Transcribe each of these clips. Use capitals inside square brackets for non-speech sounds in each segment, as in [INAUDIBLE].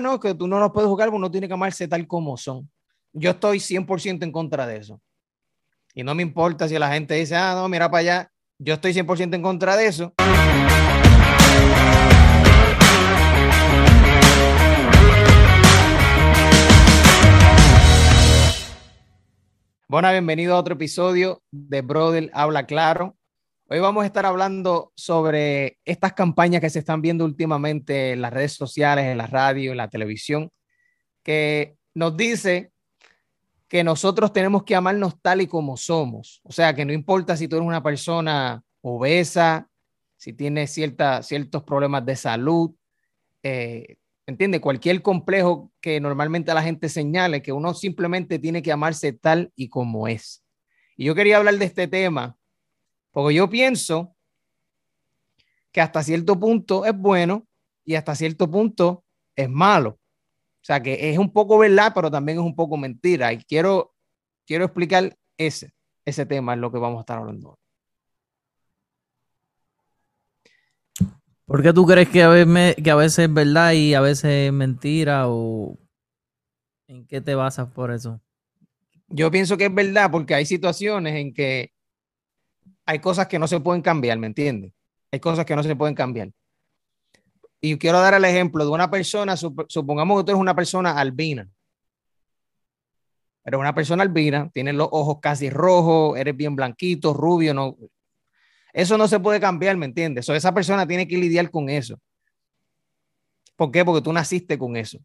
no, que tú no los puedes jugar, uno tiene que amarse tal como son. Yo estoy 100% en contra de eso. Y no me importa si la gente dice, ah, no, mira para allá. Yo estoy 100% en contra de eso. Bueno, bienvenido a otro episodio de Brother Habla Claro. Hoy vamos a estar hablando sobre estas campañas que se están viendo últimamente en las redes sociales, en la radio, en la televisión, que nos dice que nosotros tenemos que amarnos tal y como somos. O sea, que no importa si tú eres una persona obesa, si tienes cierta, ciertos problemas de salud, eh, entiende, cualquier complejo que normalmente la gente señale, que uno simplemente tiene que amarse tal y como es. Y yo quería hablar de este tema, porque yo pienso que hasta cierto punto es bueno y hasta cierto punto es malo. O sea, que es un poco verdad, pero también es un poco mentira. Y quiero, quiero explicar ese, ese tema, es lo que vamos a estar hablando hoy. ¿Por qué tú crees que a, veces, que a veces es verdad y a veces es mentira? ¿O en qué te basas por eso? Yo pienso que es verdad porque hay situaciones en que hay cosas que no se pueden cambiar, ¿me entiendes? Hay cosas que no se pueden cambiar. Y quiero dar el ejemplo de una persona, supongamos que tú eres una persona albina. Eres una persona albina, tienes los ojos casi rojos, eres bien blanquito, rubio, no, eso no se puede cambiar, ¿me entiendes? O esa persona tiene que lidiar con eso. ¿Por qué? Porque tú naciste con eso.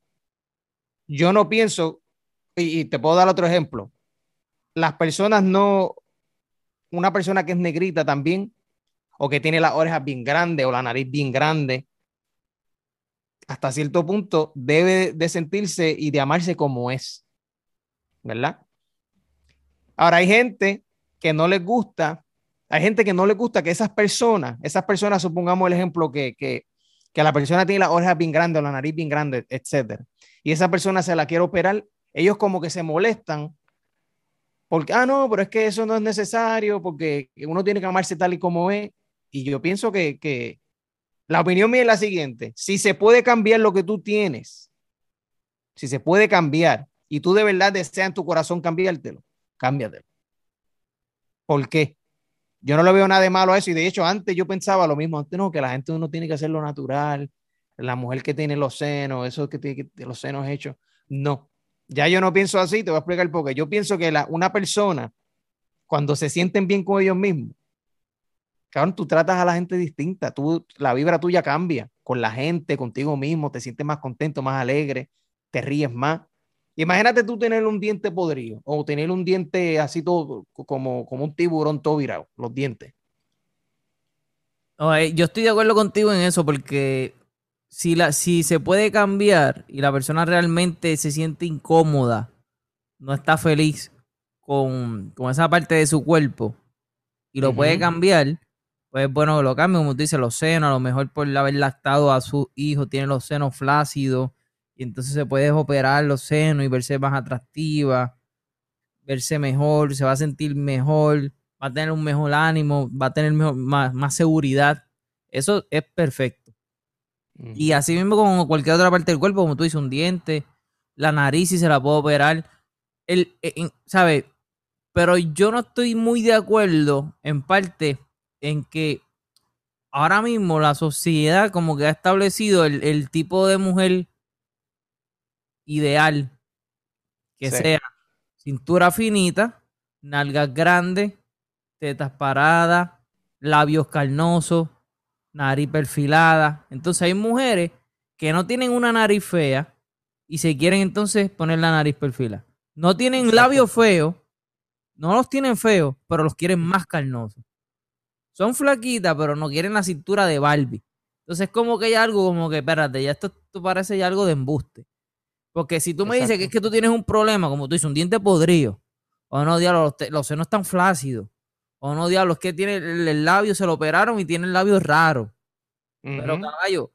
Yo no pienso, y, te puedo dar otro ejemplo, las personas no, una persona que es negrita también, o que tiene las orejas bien grandes o la nariz bien grande, hasta cierto punto debe de sentirse y de amarse como es, ¿verdad? Ahora hay gente que no les gusta hay gente que no le gusta que esas personas, esas personas, supongamos el ejemplo que, que, que la persona tiene la oreja bien grande o la nariz bien grande, etcétera, y esa persona se la quiere operar, ellos como que se molestan porque, ah, no, pero es que eso no es necesario, porque uno tiene que amarse tal y como es. Y yo pienso que, que la opinión mía es la siguiente, si se puede cambiar lo que tú tienes, si se puede cambiar y tú de verdad deseas en tu corazón cambiártelo, cámbiatelo. ¿Por qué? Yo no le veo nada de malo a eso y de hecho antes yo pensaba lo mismo, antes no, que la gente uno tiene que hacer lo natural, la mujer que tiene los senos, eso que tiene los senos hechos, no. Ya yo no pienso así, te voy a explicar por qué. Yo pienso que la, una persona, cuando se sienten bien con ellos mismos, cabrón, tú tratas a la gente distinta, tú, la vibra tuya cambia con la gente, contigo mismo, te sientes más contento, más alegre, te ríes más. Imagínate tú tener un diente podrido o tener un diente así todo como, como un tiburón todo virado, los dientes. yo estoy de acuerdo contigo en eso porque si, la, si se puede cambiar y la persona realmente se siente incómoda, no está feliz con, esa parte de su cuerpo y lo puede cambiar, pues bueno, lo cambia, como tú dices, los senos, a lo mejor por haber lactado a su hijo, tiene los senos flácidos y entonces se puede operar los senos y verse más atractiva, verse mejor, se va a sentir mejor, va a tener un mejor ánimo, va a tener más, seguridad. Eso es perfecto. Y así mismo como cualquier otra parte del cuerpo, como tú dices, un diente, la nariz si se la puede operar. El, e, ¿Sabe? Pero yo no estoy muy de acuerdo en parte en que ahora mismo la sociedad como que ha establecido el, el tipo de mujer ideal que sea cintura finita, nalgas grandes, tetas paradas, labios carnosos, nariz perfilada. Entonces hay mujeres que no tienen una nariz fea y se quieren entonces poner la nariz perfilada. No tienen labios feos, no los tienen feos, pero los quieren más carnosos. Son flaquitas, pero no quieren la cintura de Barbie. Entonces es como que hay algo como que, espérate, ya esto, esto parece ya algo de embuste. Porque si tú me dices que es que tú tienes un problema, como tú dices, un diente podrido, o no, diablo, los, senos están flácidos, o no, diablo, es que tiene el, labio, se lo operaron y tiene el labio raro. Pero caballo,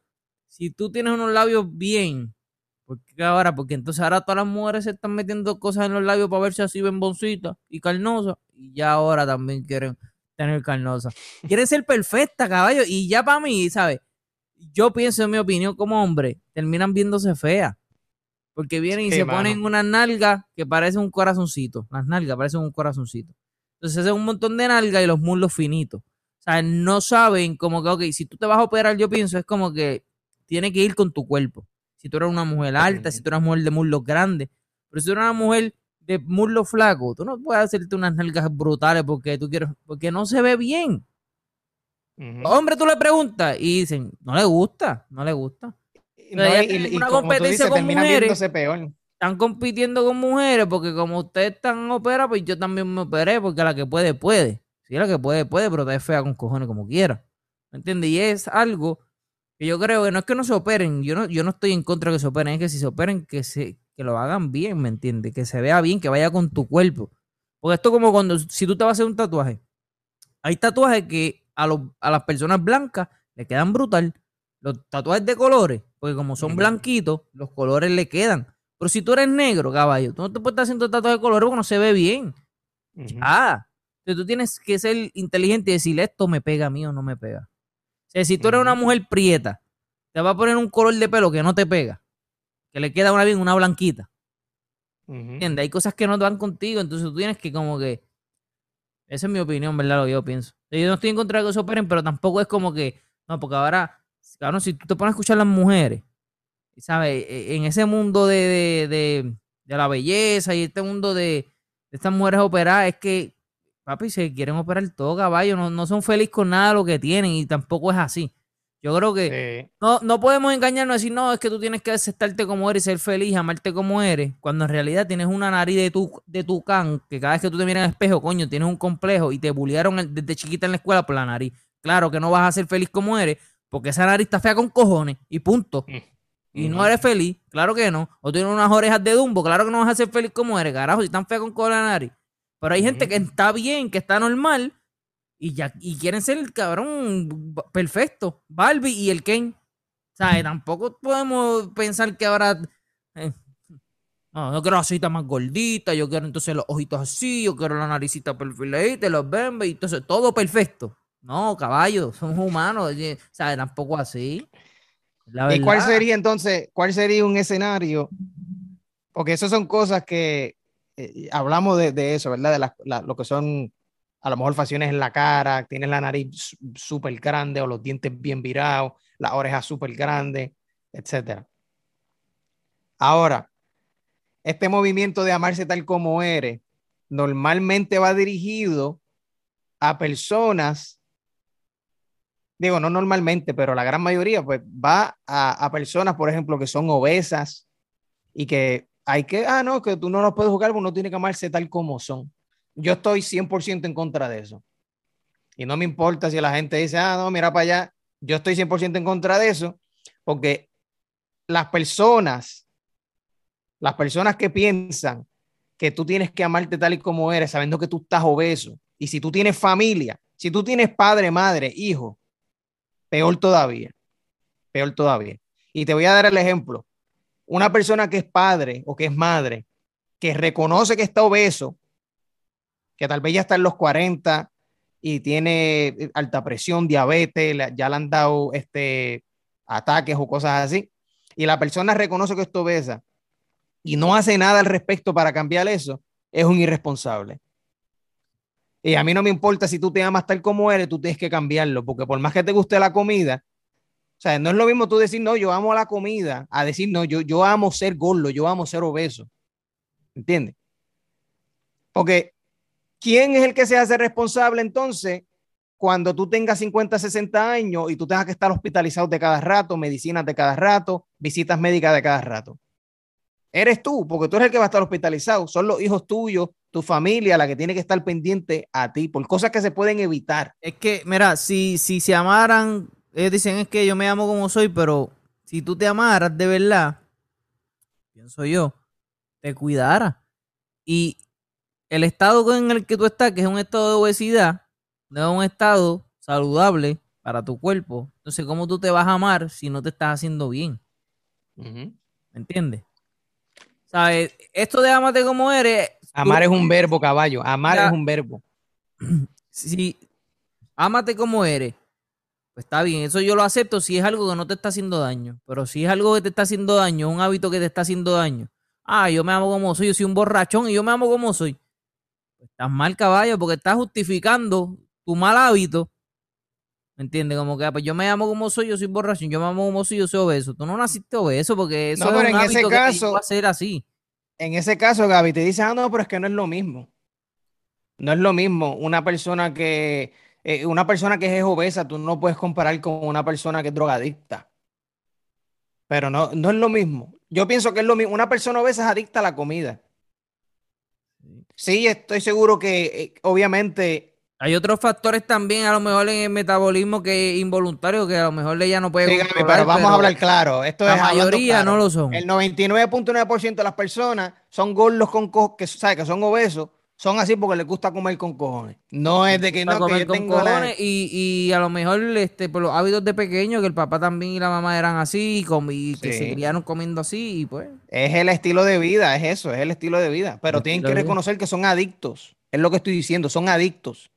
si tú tienes unos labios bien, ¿por qué ahora? Porque entonces ahora todas las mujeres se están metiendo cosas en los labios para verse así ven boncitas y carnosas, y ya ahora también quieren tener carnosa. Quieren ser perfecta, caballo, y ya para mí, ¿sabes? Yo pienso, en mi opinión, como hombre, terminan viéndose feas Porque vienen y Sí, se mano. ponen unas nalgas que parecen un corazoncito. Las nalgas parecen un corazoncito. Entonces hacen un montón de nalgas y los muslos finitos. O sea, no saben como que, ok, si tú te vas a operar, yo pienso, es como que tiene que ir con tu cuerpo. Si tú eres una mujer alta, si tú eres una mujer de muslos grandes. Pero si tú eres una mujer de muslos flacos, tú no puedes hacerte unas nalgas brutales porque tú quieres, porque no se ve bien. Hombre, tú le preguntas y dicen, no le gusta, no le gusta. No, y- una competencia dices, con mujeres. peor. Están compitiendo con mujeres porque como ustedes están operados, pues yo también me operé porque la que puede, puede. Si la que puede, puede, pero está fea con cojones como quiera. ¿Me entiendes? Y es algo que yo creo que no es que no se operen, yo no, yo no estoy en contra de que se operen, es que si se operen, que, se, que lo hagan bien, ¿me entiendes? Que se vea bien, que vaya con tu cuerpo. Porque esto como cuando, si tú te vas a hacer un tatuaje, hay tatuajes que a, los- a las personas blancas le quedan brutal. Los tatuajes de colores, porque como son blanquitos, los colores le quedan. Pero si tú eres negro, caballo, tú no te puedes estar haciendo tatuajes de colores porque no se ve bien. Ah, entonces tú tienes que ser inteligente y decirle esto me pega a mí o no me pega. O sea, si tú eres una mujer prieta, te va a poner un color de pelo que no te pega, que le queda una bien una blanquita. ¿Entiendes? Hay cosas que no van contigo, entonces tú tienes que como que... Esa es mi opinión, ¿verdad? Lo que yo pienso. Yo no estoy en contra de que se operen, pero tampoco es como que... No, porque ahora, claro, si tú te pones a escuchar a las mujeres, ¿sabes? E- En ese mundo de, de, de- de la belleza y este mundo de, estas mujeres operadas, es que, papi, se quieren operar todo, caballo. No, no son felices con nada de lo que tienen y tampoco es así. Yo creo que... Sí. No, no podemos engañarnos y decir, no, es que tú tienes que aceptarte como eres, ser feliz, amarte como eres, cuando en realidad tienes una nariz de tu, de tu can, que cada vez que tú te miras en el espejo, coño, tienes un complejo y te bullearon desde chiquita en la escuela por la nariz. Claro que no vas a ser feliz como eres, porque esa nariz está fea con cojones y punto. Y no eres feliz, claro que no. O tienes unas orejas de Dumbo, claro que no vas a ser feliz como eres, carajo, si están feas con cojones la nariz. Pero hay gente que está bien, que está normal, y ya y quieren ser el cabrón perfecto. Barbie y el Ken. ¿Sabes? Tampoco podemos pensar que ahora. eh, no, yo quiero la cita más gordita, yo quiero entonces los ojitos así, yo quiero la naricita perfiladita, los bembes, y entonces todo perfecto. No, caballo, somos humanos, ¿sabes? Tampoco así. La ¿Y cuál sería entonces, cuál sería un escenario? Porque esas son cosas que eh, hablamos de, de eso, ¿verdad? De la- lo que son a lo mejor facciones en la cara, tienes la nariz súper grande o los dientes bien virados, las orejas súper grandes, etcétera. Ahora, este movimiento de amarse tal como eres normalmente va dirigido a personas, digo, no normalmente, pero la gran mayoría, pues va a, personas, por ejemplo, que son obesas y que hay que, ah, no, que tú no los puedes jugar, uno tiene que amarse tal como son. Yo estoy 100% en contra de eso. Y no me importa si la gente dice, ah, no, mira para allá. Yo estoy 100% en contra de eso, porque las personas, las personas que piensan que tú tienes que amarte tal y como eres, sabiendo que tú estás obeso, y si tú tienes familia, si tú tienes padre, madre, hijo, peor todavía, peor todavía. Y te voy a dar el ejemplo. Una persona que es padre o que es madre, que reconoce que está obeso, que tal vez ya está en los 40 y tiene eh, alta presión, diabetes, ya le han dado este, ataques o cosas así, y la persona reconoce que está obesa y no hace nada al respecto para cambiar eso, es un irresponsable. Y a mí no me importa si tú te amas tal como eres, tú tienes que cambiarlo, porque por más que te guste la comida, o sea, no es lo mismo tú decir, no, yo amo la comida, a decir, no, yo, yo amo ser gordo, yo amo ser obeso. ¿Entiendes? Porque, ¿quién es el que se hace responsable entonces cuando tú tengas 50, 60 años y tú tengas que estar hospitalizado de cada rato, medicinas de cada rato, visitas médicas de cada rato? Eres tú, porque tú eres el que va a estar hospitalizado. Son los hijos tuyos, tu familia, la que tiene que estar pendiente a ti por cosas que se pueden evitar. Es que, mira, si, si se amaran, ellos dicen es que yo me amo como soy, pero si tú te amaras de verdad, pienso yo, te cuidaras. Y el estado en el que tú estás, que es un estado de obesidad, no es un estado saludable para tu cuerpo. Entonces, ¿cómo tú te vas a amar si no te estás haciendo bien? Ujú. ¿Me entiendes? ¿Sabes? Esto de amarte como eres. Amar es un verbo, caballo. Amar Ya. es un verbo. [CLEARS THROAT] si ámate como eres, pues está bien, eso yo lo acepto si es algo que no te está haciendo daño. Pero si es algo que te está haciendo daño, un hábito que te está haciendo daño. Ah, yo me amo como soy, yo soy un borrachón y yo me amo como soy. Pues estás mal, caballo, porque estás justificando tu mal hábito. ¿Me entiendes? Como que ah, pues yo me amo como soy, yo soy borrachón, yo me amo como soy, yo soy obeso. Tú no naciste obeso porque eso No, es pero un en ese hábito que te caso- a ser así. En ese caso, Gaby, te dice, ah, no, pero es que no es lo mismo. No es lo mismo una persona que, eh, una persona que es obesa, tú no puedes comparar con una persona que es drogadicta. Pero no, no es lo mismo. Yo pienso que es lo mismo. Una persona obesa es adicta a la comida. Sí, estoy seguro que, eh, obviamente, Hay otros factores también, a lo mejor en el metabolismo que involuntario, que a lo mejor ella no puede sí, controlar, pero vamos pero a hablar claro. Esto La es mayoría claro. no lo son. El 99.9% de las personas son gordos con co- que, ¿sabes? que son obesos, son así porque les gusta comer con cojones. No es de que no, que comer yo con tengo la- cojones y, y a lo mejor este, por los hábitos de pequeño, que el papá también y la mamá eran así y, que Sí. se criaron comiendo así y pues... Es el estilo de vida, es eso, es el estilo de vida. Pero El tienen que reconocer que son adictos. Es lo que estoy diciendo, son adictos.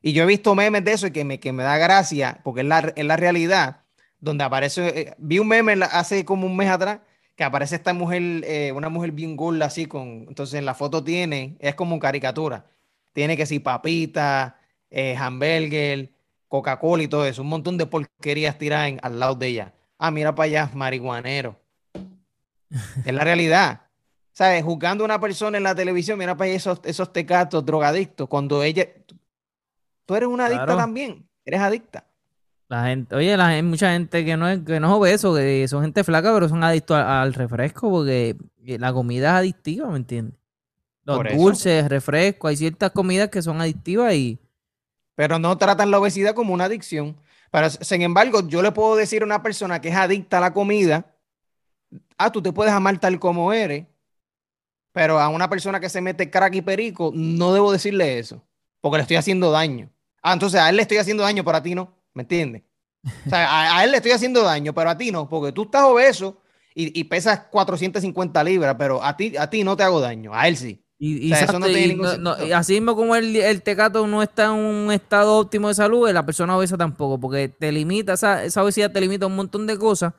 Y yo he visto memes de eso y que me, que me da gracia, porque es la, es la realidad, donde aparece, eh, vi un meme hace como un mes atrás, que aparece esta mujer, eh, una mujer bien gorda así, con, entonces en la foto tiene, es como caricatura, tiene que si papita, eh, hamburger, Coca-Cola y todo eso, un montón de porquerías tiradas al lado de ella. Ah, mira para allá, marihuanero. Es la realidad. ¿Sabes? Juzgando a una persona en la televisión, mira para allá esos, esos tecatos, drogadictos, cuando ella... Tú eres una adicta Claro. también, eres adicta. La gente, oye, la, hay mucha gente que no es, que no es obeso, que son gente flaca, pero son adictos al refresco porque la comida es adictiva, ¿me entiendes? Los Por eso. dulces, refrescos, hay ciertas comidas que son adictivas y Pero no tratan la obesidad como una adicción. Pero, sin embargo, yo le puedo decir a una persona que es adicta a la comida, ah, tú te puedes amar tal como eres, pero a una persona que se mete crack y perico, no debo decirle eso, porque le estoy haciendo daño. Ah, entonces a él le estoy haciendo daño, pero a ti no, ¿me entiendes? O sea, a, a él le estoy haciendo daño, pero a ti no, porque tú estás obeso y, y pesas 450 libras, pero a ti, a ti no te hago daño, a él sí. Y, O sea, exacto, no y ningún no- no- sentido. y así mismo como el, el tecato no está en un estado óptimo de salud, la persona obesa tampoco, porque te limita, esa, esa obesidad te limita a un montón de cosas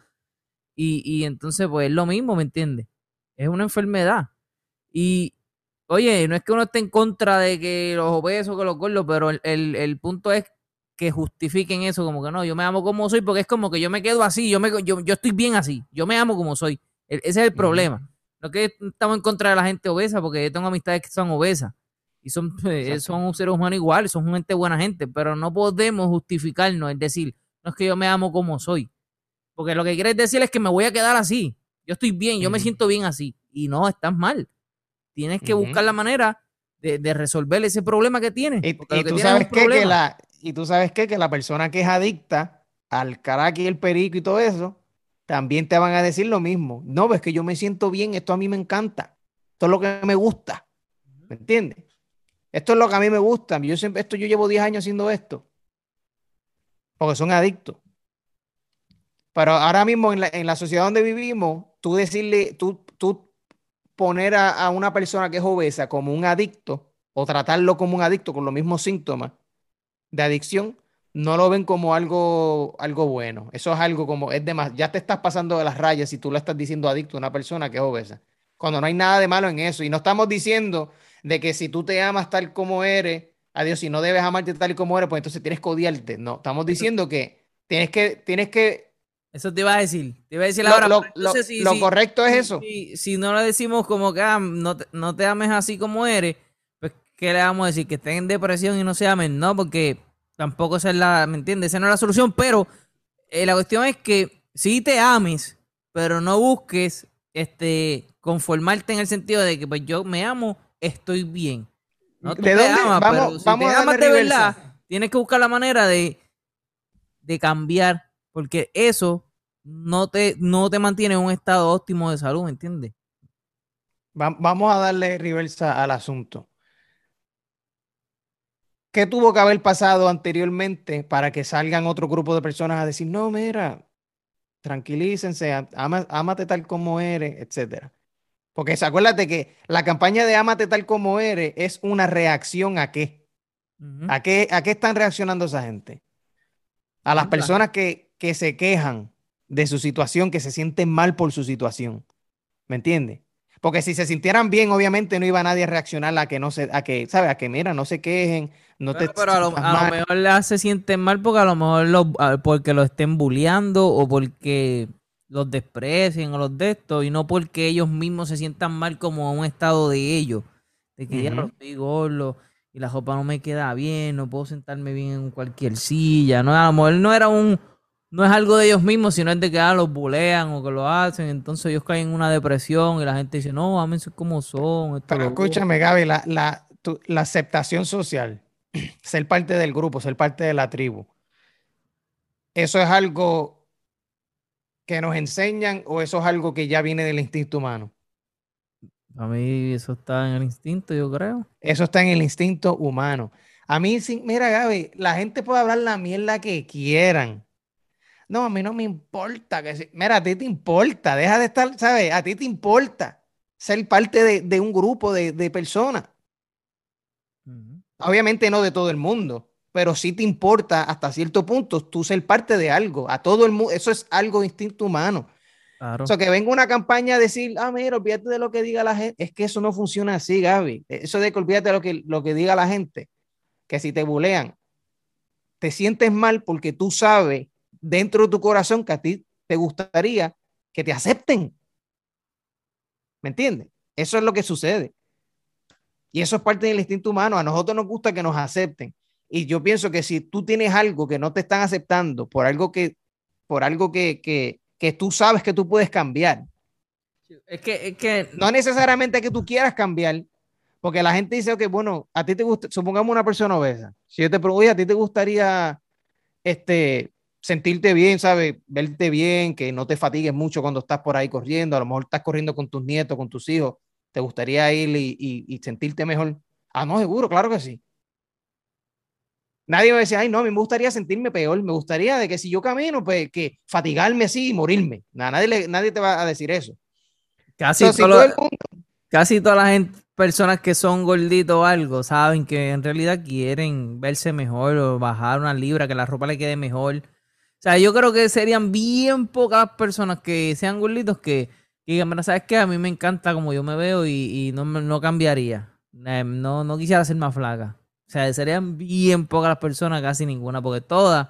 y, y entonces pues es lo mismo, ¿me entiendes? Es una enfermedad. Y oye, no es que uno esté en contra de que los obesos, que los gordos, pero el, el- el punto es que justifiquen eso, como que no, yo me amo como soy, porque es como que yo me quedo así, yo, me, yo, yo estoy bien así, yo me amo como soy. E- Ese es el problema. No es que estamos en contra de la gente obesa, porque yo tengo amistades que son obesas. Y son, [LAUGHS] eh, Exacto. son seres humanos iguales, son gente buena gente, pero no podemos justificarnos, es decir, no es que yo me amo como soy. Porque lo que quieres decir es que me voy a quedar así. Yo estoy bien, yo me siento bien así. Y no, estás mal. Tienes que buscar la manera de, de resolver ese problema que tienes. Y, que tú es sabes que problema. la, y tú sabes qué, que la persona que es adicta al caraca y el perico y todo eso, también te van a decir lo mismo. No, ves que yo me siento bien, esto a mí me encanta, esto es lo que me gusta, ¿me entiendes? Esto es lo que a mí me gusta. Yo siempre, esto, yo llevo 10 años haciendo esto, porque son adictos. Pero ahora mismo en la, en la sociedad donde vivimos, tú decirle, tú, tú poner a, a una persona que es obesa como un adicto o tratarlo como un adicto con los mismos síntomas de adicción, no lo ven como algo, algo bueno. Eso es algo como, es demás, ya te estás pasando de las rayas si tú le estás diciendo adicto a una persona que es obesa. Cuando no hay nada de malo en eso. Y no estamos diciendo de que si tú te amas tal como eres, adiós, si no debes amarte tal y como eres, pues entonces tienes que odiarte. No, estamos diciendo que tienes que, tienes que, Eso te iba a decir. Te iba a decir lo, ahora. lo- pero entonces, lo- si- lo si- correcto es eso. Si, no le decimos como que ah, no, te, no te ames así como eres, pues ¿qué le vamos a decir? Que estén en depresión y no se amen. No, porque tampoco esa es la, ¿me entiendes? Esa no es la solución, pero eh, la cuestión es que sí te ames, pero no busques este conformarte en el sentido de que pues yo me amo, estoy bien. No, tú ¿De te dónde? amas, Vamos- pero si vamos te amas de verdad, tienes que buscar la manera de, de cambiar, porque eso no te, no te mantiene en un estado óptimo de salud, ¿me entiendes? Va- vamos a darle reversa al asunto. ¿Qué tuvo que haber pasado anteriormente para que salgan otro grupo de personas a decir, no, mira, tranquilícense, ama- ámate tal como eres, etcétera? Porque acuérdate que la campaña de ámate tal como eres es una reacción a qué. ¿A qué, a qué están reaccionando esa gente? A las personas que, que se quejan de su situación, que se sienten mal por su situación. ¿Me entiendes? Porque si se sintieran bien, obviamente no iba nadie a reaccionar a que no se, a que, ¿sabes? A que mira, no se quejen, no pero, te. Pero a lo, mejor se sienten mal porque a lo mejor lo, porque lo estén bulleando o porque los desprecien o los de esto y no porque ellos mismos se sientan mal como un estado de ellos. De que ya lo estoy gordo y la ropa no me queda bien, no puedo sentarme bien en cualquier silla. No, a lo mejor no era un, no es algo de ellos mismos, sino es de que ah, los bulean o que lo hacen. Entonces ellos caen en una depresión y la gente dice, no, ámense como son. Pero escúchame, Gaby, la, la, la aceptación social, [CLEARS THROAT] ser parte del grupo, ser parte de la tribu, ¿eso es algo que nos enseñan o eso es algo que ya viene del instinto humano? A mí eso está en el instinto, yo creo. Eso está en el instinto humano. A mí, mira, Gaby, la gente puede hablar la mierda que quieran no, a mí no me importa. Que Mira, a ti te importa, deja de estar, ¿sabes? A ti te importa ser parte de, un grupo de, personas. Obviamente no de todo el mundo, pero sí te importa hasta cierto punto tú ser parte de algo. A todo el mundo, eso es algo instinto humano. Claro. O sea, que venga una campaña a decir, ah, mira, olvídate de lo que diga la gente. Es que eso no funciona así, Gaby. Eso de que olvídate de lo que, lo que diga la gente. Que si te bulean, te sientes mal porque tú sabes dentro de tu corazón que a ti te gustaría que te acepten. ¿Me entiendes? Eso es lo que sucede. Y eso es parte del instinto humano. A nosotros nos gusta que nos acepten. Y yo pienso que si tú tienes algo que no te están aceptando por algo que, por algo que, que, que tú sabes que tú puedes cambiar. Es que, es que no necesariamente que tú quieras cambiar, porque la gente dice, que bueno, a ti te gusta, supongamos una persona obesa. Si yo te pregunto, a ti te gustaría este, sentirte bien, ¿sabes? Verte bien, que no te fatigues mucho cuando estás por ahí corriendo, a lo mejor estás corriendo con tus nietos, con tus hijos, ¿te gustaría ir y, sentirte mejor? Ah, no, seguro, claro que sí. Nadie me decía, ay, no, a mí me gustaría sentirme peor, me gustaría de que si yo camino, pues que fatigarme así y morirme. nadie, nadie te va a decir eso. Casi, casi todas las personas que son gorditos o algo saben que en realidad quieren verse mejor o bajar una libra, que la ropa le quede mejor sea, yo creo que serían bien pocas personas que sean gorditos que, digan, ¿sabes qué? A mí me encanta como yo me veo y, no, no cambiaría. Eh, no, no quisiera ser más flaca. O sea, serían bien pocas las personas, casi ninguna, porque todas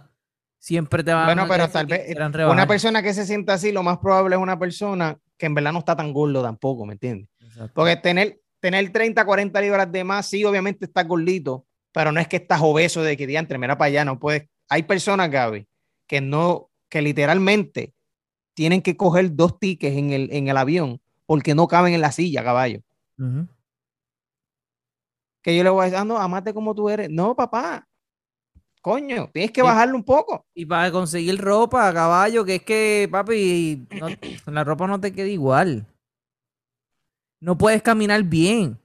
siempre te van bueno, pero tal vez una persona que se sienta así, lo más probable es una persona que en verdad no está tan gordo tampoco, ¿me entiendes? Porque tener, tener 30, 40 libras de más, sí, obviamente estás gordito, pero no es que estás obeso de que diantre, mira para allá, no puedes. Hay personas, Gaby, que no, que literalmente tienen que coger dos tickets en el, en el avión porque no caben en la silla, caballo. Que yo le voy a decir, ah, no, amate como tú eres. No, papá. Coño, tienes que bajarlo un poco. Y para conseguir ropa, caballo, que es que, papi, [CLEARS THROAT] la ropa no te queda igual. No puedes caminar bien.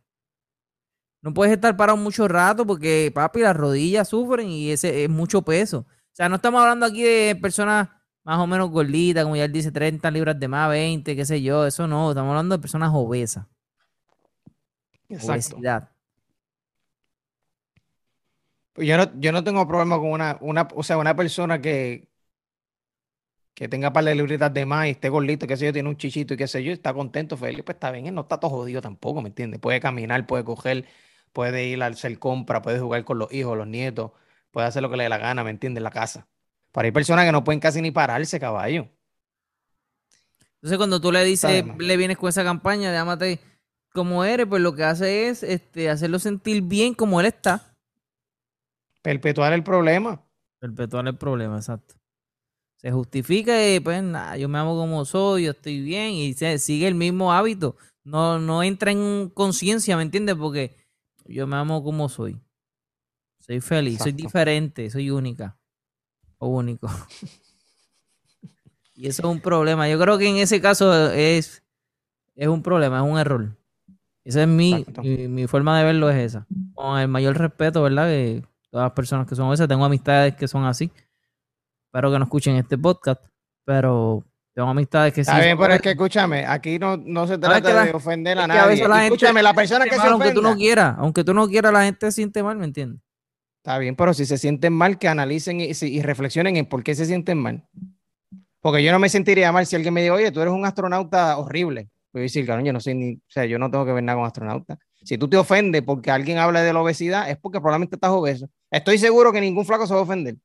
No puedes estar parado mucho rato porque, papi, las rodillas sufren y ese es mucho peso. O sea, no estamos hablando aquí de personas más o menos gorditas, como ya él dice, 30 libras de más, 20, qué sé yo. Eso no, estamos hablando de personas obesas. Exacto. Obesidad. Pues yo no, yo no tengo problema con una, una, o sea, una persona que, que tenga par de libritas de más y esté gordito, qué sé yo, tiene un chichito y qué sé yo, está contento, feliz, pues está bien, él no está todo jodido tampoco, ¿me entiendes? Puede caminar, puede coger, puede ir a hacer compra, puede jugar con los hijos, los nietos puede hacer lo que le dé la gana, ¿me entiendes? En la casa. Pero hay personas que no pueden casi ni pararse, caballo. Entonces, cuando tú le dices, le vienes con esa campaña, llámate como eres, pues lo que hace es este, hacerlo sentir bien como él está. Perpetuar el problema. Perpetuar el problema, exacto. Se justifica y pues nada, yo me amo como soy, yo estoy bien y se, sigue el mismo hábito. No, no entra en conciencia, ¿me entiendes? Porque yo me amo como soy. Soy feliz, soy diferente, soy única o único. y eso es un problema. Yo creo que en ese caso es, es un problema, es un error. Esa es mi, mi, forma de verlo, es esa. Con el mayor respeto, ¿verdad? De todas las personas que son esas. Tengo amistades que son así. Espero que no escuchen este podcast. Pero tengo amistades que sí. Está bien, pero es que escúchame, aquí no, no se trata de ofender a nadie. escúchame, la persona que se Aunque tú no quieras, aunque tú no quieras, la gente se siente mal, ¿me entiendes? Está bien, pero si se sienten mal, que analicen y, reflexionen en por qué se sienten mal. Porque yo no me sentiría mal si alguien me dice, oye, tú eres un astronauta horrible. Voy a decir, claro, yo no soy ni, o sea, yo no tengo que ver nada con astronauta. Si tú te ofendes porque alguien habla de la obesidad, es porque probablemente estás obeso. Estoy seguro que ningún flaco se va a ofender.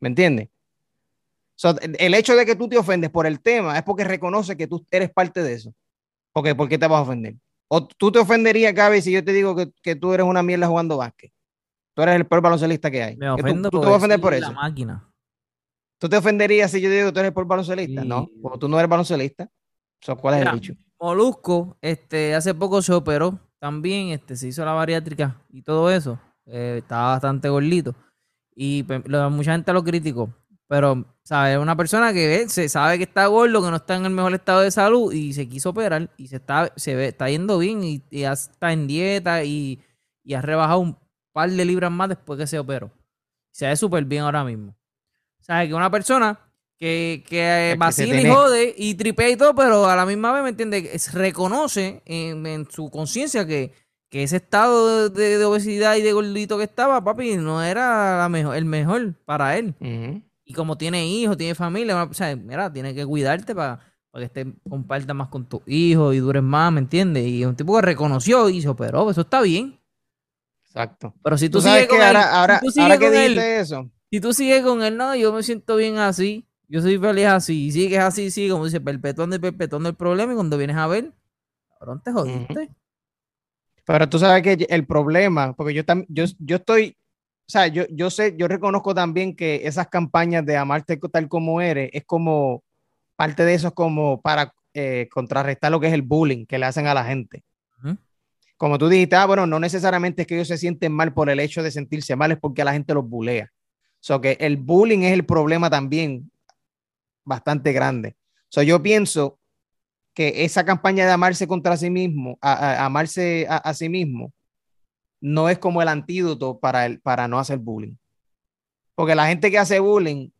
¿Me entiendes? el hecho de que tú te ofendes por el tema es porque reconoce que tú eres parte de eso. Porque, ¿Por qué te vas a ofender? O tú te ofenderías, Gaby, si yo te digo que, que tú eres una mierda jugando básquet. Tú eres el peor baloncelista que hay. Me ofendo tú, te vas a ofender por eso. La máquina. ¿Tú te ofenderías si yo digo que tú eres el peor baloncelista? No, como tú no eres baloncelista. ¿Cuál es el dicho? Molusco, este, hace poco se operó también, este, se hizo la bariátrica y todo eso. Eh, estaba bastante gordito. Y pues, mucha gente lo criticó. Pero, ¿sabes? Una persona que se sabe que está gordo, que no está en el mejor estado de salud y se quiso operar y se está, se ve, está yendo bien y, ya está en dieta y, y ha rebajado un par de libras más después que se operó. Se ve súper bien ahora mismo. O sea, que una persona que, que vacila y jode y tripea y todo, pero a la misma vez, ¿me entiende? Reconoce en, su conciencia que, ese estado de, obesidad y de gordito que estaba, papi, no era la mejor, el mejor para él. Y como tiene hijos, tiene familia, o sea, mira, tiene que cuidarte para, para que esté, comparta más con tus hijos y dures más, ¿me entiendes? Y un tipo que reconoció y se operó, eso está bien. Exacto. Pero si tú, sigues con él, ahora, si eso. Si tú sigues con él, no, yo me siento bien así, yo soy feliz así, y sigues así, sí, como dice, perpetuando y perpetuando el problema, y cuando vienes a ver, cabrón, te jodiste. Pero tú sabes que el problema, porque yo, yo, yo estoy o sea, yo, yo sé, yo reconozco también que esas campañas de amarte tal como eres, es como parte de eso es como para eh, contrarrestar lo que es el bullying que le hacen a la gente. Como tú dijiste, ah, bueno, no necesariamente es que ellos se sienten mal por el hecho de sentirse mal, es porque la gente los bulea. O sea, que el bullying es el problema también bastante grande. O sea, yo pienso que esa campaña de amarse contra sí mismo, amarse a, sí mismo, no es como el antídoto para, el, para no hacer bullying. Porque la gente que hace bullying,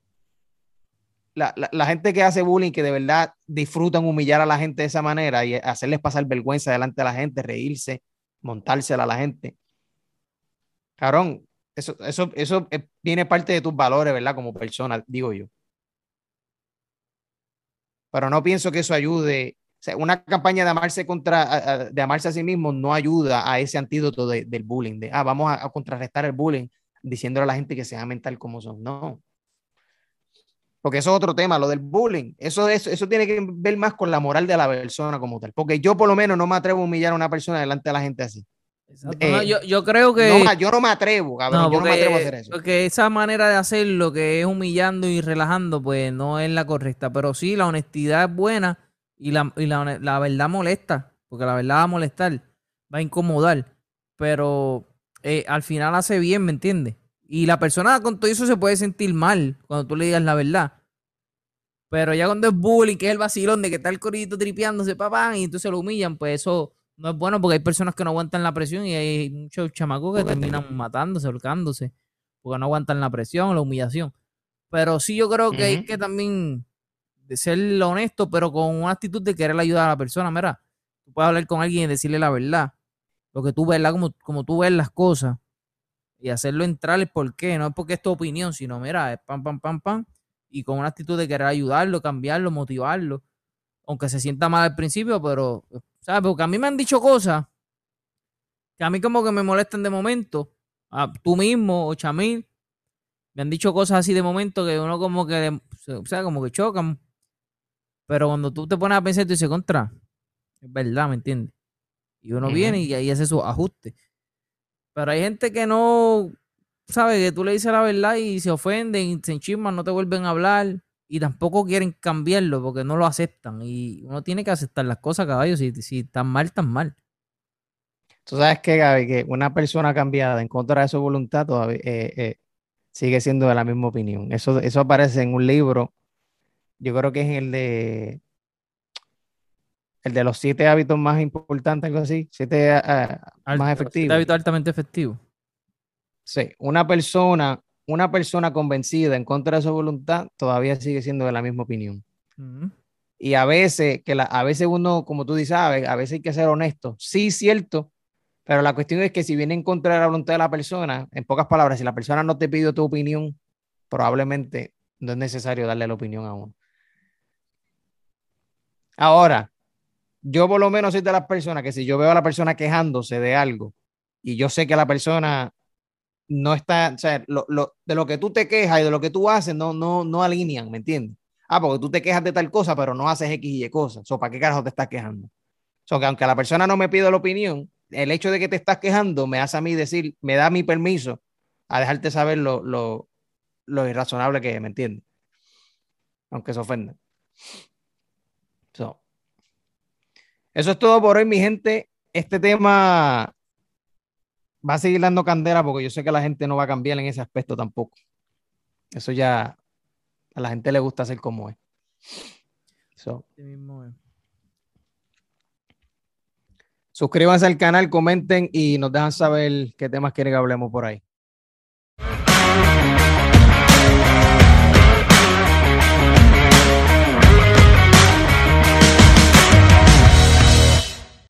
la, gente que hace bullying, que de verdad disfrutan humillar a la gente de esa manera y hacerles pasar vergüenza delante de la gente, reírse, montársela a la gente. Cabrón, eso, eso, eso eh, viene parte de tus valores, ¿verdad? Como persona, digo yo. Pero no pienso que eso ayude una campaña de amarse contra, de amarse a sí mismo no ayuda a ese antídoto del bullying, de, ah, vamos a, contrarrestar el bullying diciéndole a la gente que se amen tal como son. No. Porque eso es otro tema, lo del bullying. Eso, eso, eso tiene que ver más con la moral de la persona como tal. Porque yo por lo menos no me atrevo a humillar a una persona delante de la gente así. Eh, yo, yo, creo que. yo no me atrevo, cabrón. yo no me atrevo a hacer eso. Porque esa manera de hacerlo, que es humillando y relajando, pues no es la correcta. Pero sí, la honestidad es buena y la, y la, la verdad molesta, porque la verdad va a molestar, va a incomodar, pero eh, al final hace bien, ¿me entiendes? Y la persona con todo eso se puede sentir mal cuando tú le digas la verdad. Pero ya cuando es bullying, que es el vacilón de que está el corito tripeándose, papá, y entonces lo humillan, pues eso no es bueno porque hay personas que no aguantan la presión y hay muchos chamacos que terminan matándose, ahorcándose, porque no aguantan la presión, la humillación. Pero sí yo creo que hay que también de ser honesto, pero con una actitud de querer ayudar a la persona. Mira, tú puedes hablar con alguien y decirle la verdad, lo que tú ves, como, como tú ves las cosas, y hacerlo entrar el por qué, no es porque es tu opinión, sino mira, es pam, pam, pam, pam, y con una actitud de querer ayudarlo, cambiarlo, motivarlo, aunque se sienta mal al principio, pero, ¿sabes? Porque a mí me han dicho cosas que a mí como que me molestan de momento, a tú mismo o Chamil, me han dicho cosas así de momento que uno como que, o sea, como que chocan. Pero cuando tú te pones a pensar, tú dices, contra, es verdad, ¿me entiendes? Y uno viene y ahí hace su ajuste. Pero hay gente que no sabe que tú le dices la verdad y se ofenden y se enchisman, no te vuelven a hablar y tampoco quieren cambiarlo porque no lo aceptan. Y uno tiene que aceptar las cosas, caballo. Si, si están mal, están mal. Tú sabes que, Gaby, que una persona cambiada en contra de su voluntad todavía eh, eh, sigue siendo de la misma opinión. Eso, eso aparece en un libro yo creo que es el de el de los siete hábitos más importantes, algo así, siete ah, ah, más efectivos. Siete hábitos altamente efectivos. Sí, una persona, una persona convencida en contra de su voluntad todavía sigue siendo de la misma opinión. Y a veces, que la, a veces uno, como tú dices, a veces hay que ser honesto. Sí, cierto, Pero la cuestión es que si viene en contra de la voluntad de la persona, en pocas palabras, si la persona no te pidió tu opinión, probablemente no es necesario darle la opinión a uno. Ahora, yo por lo menos soy de las personas que si yo veo a la persona quejándose de algo y yo sé que la persona no está, o lo, de lo que tú te quejas y de lo que tú haces no, no, no alinean, ¿me entiendes? Ah, porque tú te quejas de tal cosa, pero no haces X y Y cosas. O ¿para qué carajo te estás quejando? O que aunque la persona no me pida la opinión, el hecho de que te estás quejando me hace a mí decir, me da mi permiso a dejarte saber lo, lo, lo irrazonable que es, ¿me entiendes? Aunque se ofenda. Eso es todo por hoy, mi gente. Este tema va a seguir dando candela porque yo sé que la gente no va a cambiar en ese aspecto tampoco. Eso ya a la gente le gusta hacer como es. Suscríbanse al canal, comenten y nos dejan saber qué temas quieren que hablemos por ahí.